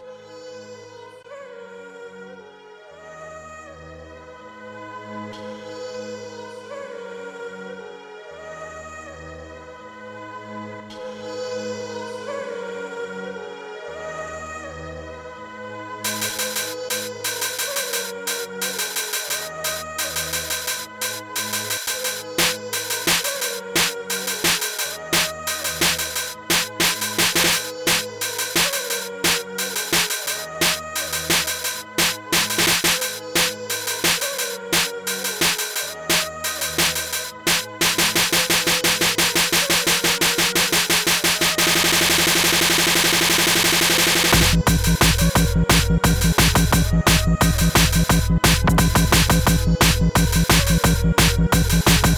Thank you.